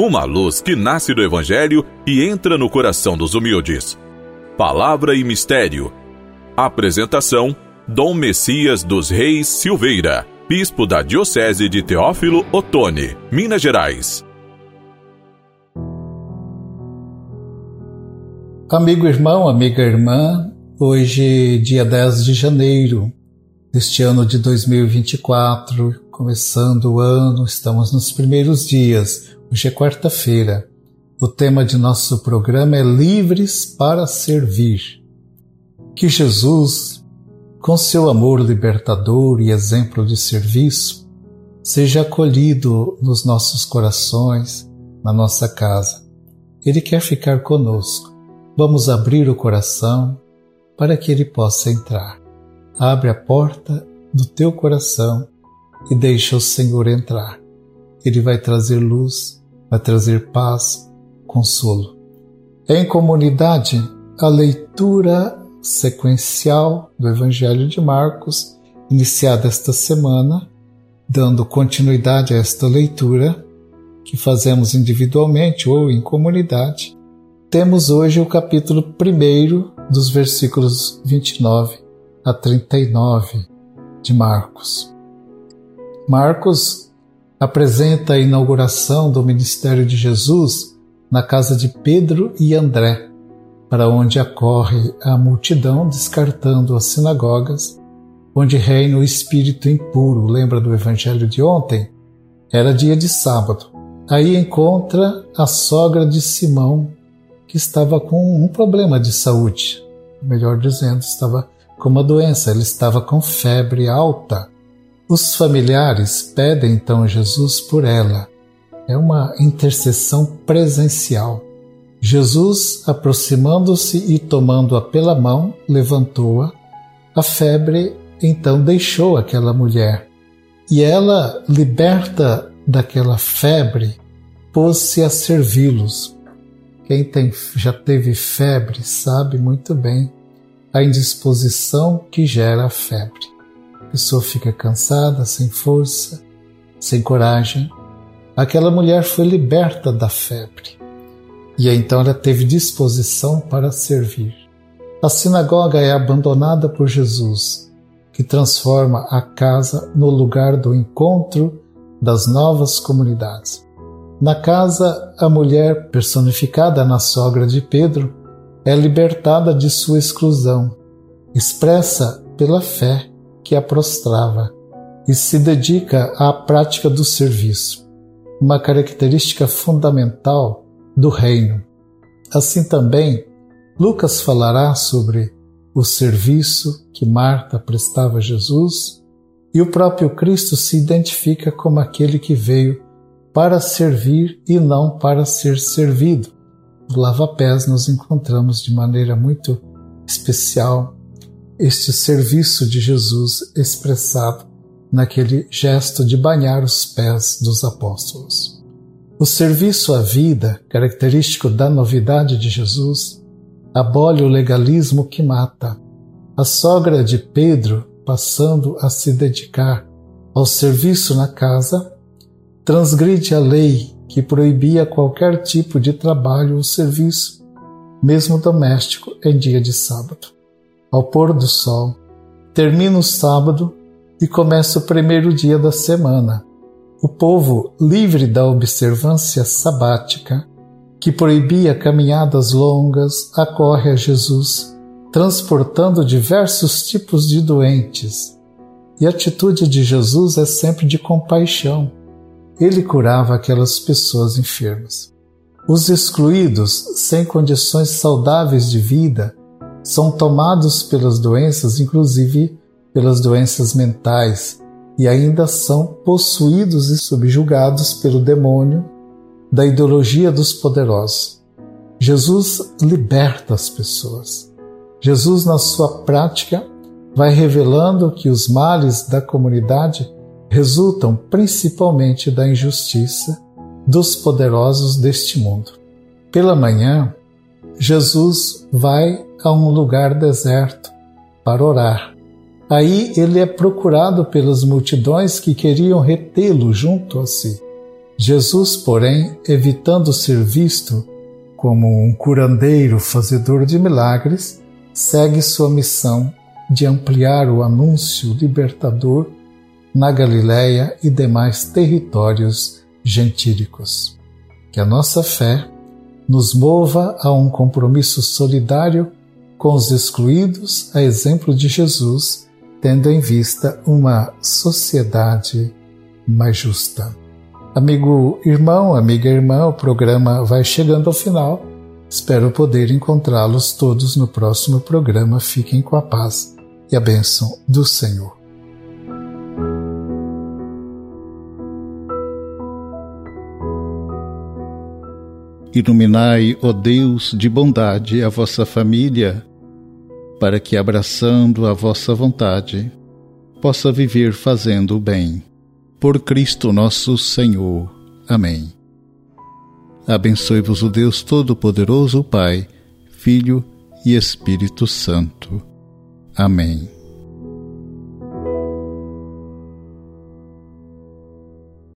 uma luz que nasce do Evangelho e entra no coração dos humildes. Palavra e Mistério. Apresentação: Dom Messias dos Reis Silveira, Bispo da Diocese de Teófilo Otoni, Minas Gerais. Amigo irmão, amiga irmã, hoje, dia 10 de janeiro deste ano de 2024, começando o ano, estamos nos primeiros dias Hoje é quarta-feira. O tema de nosso programa é Livres para Servir. Que Jesus, com seu amor libertador e exemplo de serviço, seja acolhido nos nossos corações, na nossa casa. Ele quer ficar conosco. Vamos abrir o coração para que ele possa entrar. Abre a porta do teu coração e deixa o Senhor entrar. Ele vai trazer luz, vai trazer paz, consolo. Em comunidade, a leitura sequencial do Evangelho de Marcos, iniciada esta semana, dando continuidade a esta leitura que fazemos individualmente ou em comunidade, temos hoje o capítulo 1 dos versículos 29 a 39 de Marcos. Marcos apresenta a inauguração do ministério de Jesus na casa de Pedro e André, para onde acorre a multidão descartando as sinagogas, onde reina o espírito impuro. Lembra do evangelho de ontem? Era dia de sábado. Aí encontra a sogra de Simão, que estava com um problema de saúde, melhor dizendo, estava com uma doença, ele estava com febre alta. Os familiares pedem então Jesus por ela. É uma intercessão presencial. Jesus, aproximando-se e tomando-a pela mão, levantou-a. A febre então deixou aquela mulher. E ela, liberta daquela febre, pôs-se a servi-los. Quem tem, já teve febre sabe muito bem a indisposição que gera a febre. A pessoa fica cansada, sem força, sem coragem. Aquela mulher foi liberta da febre e então ela teve disposição para servir. A sinagoga é abandonada por Jesus, que transforma a casa no lugar do encontro das novas comunidades. Na casa, a mulher, personificada na sogra de Pedro, é libertada de sua exclusão, expressa pela fé que a prostrava e se dedica à prática do serviço, uma característica fundamental do reino. Assim também, Lucas falará sobre o serviço que Marta prestava a Jesus e o próprio Cristo se identifica como aquele que veio para servir e não para ser servido. No lava-pés nos encontramos de maneira muito especial este serviço de Jesus expressado naquele gesto de banhar os pés dos apóstolos. O serviço à vida, característico da novidade de Jesus, abole o legalismo que mata. A sogra de Pedro, passando a se dedicar ao serviço na casa, transgride a lei que proibia qualquer tipo de trabalho ou serviço, mesmo doméstico, em dia de sábado ao pôr do sol. Termina o sábado e começa o primeiro dia da semana. O povo, livre da observância sabática, que proibia caminhadas longas, acorre a Jesus, transportando diversos tipos de doentes. E a atitude de Jesus é sempre de compaixão. Ele curava aquelas pessoas enfermas. Os excluídos, sem condições saudáveis de vida, são tomados pelas doenças, inclusive pelas doenças mentais, e ainda são possuídos e subjugados pelo demônio da ideologia dos poderosos. Jesus liberta as pessoas. Jesus, na sua prática, vai revelando que os males da comunidade resultam principalmente da injustiça dos poderosos deste mundo. Pela manhã, Jesus vai a um lugar deserto para orar. Aí ele é procurado pelas multidões que queriam retê-lo junto a si. Jesus, porém, evitando ser visto como um curandeiro fazedor de milagres, segue sua missão de ampliar o anúncio libertador na Galiléia e demais territórios gentílicos. Que a nossa fé nos mova a um compromisso solidário com os excluídos, a exemplo de Jesus, tendo em vista uma sociedade mais justa. Amigo irmão, amiga irmã, o programa vai chegando ao final. Espero poder encontrá-los todos no próximo programa. Fiquem com a paz e a bênção do Senhor. Iluminai, ó Deus de bondade, a vossa família, para que, abraçando a vossa vontade, possa viver fazendo o bem. Por Cristo nosso Senhor. Amém. Abençoe-vos o Deus Todo-Poderoso, Pai, Filho e Espírito Santo. Amém.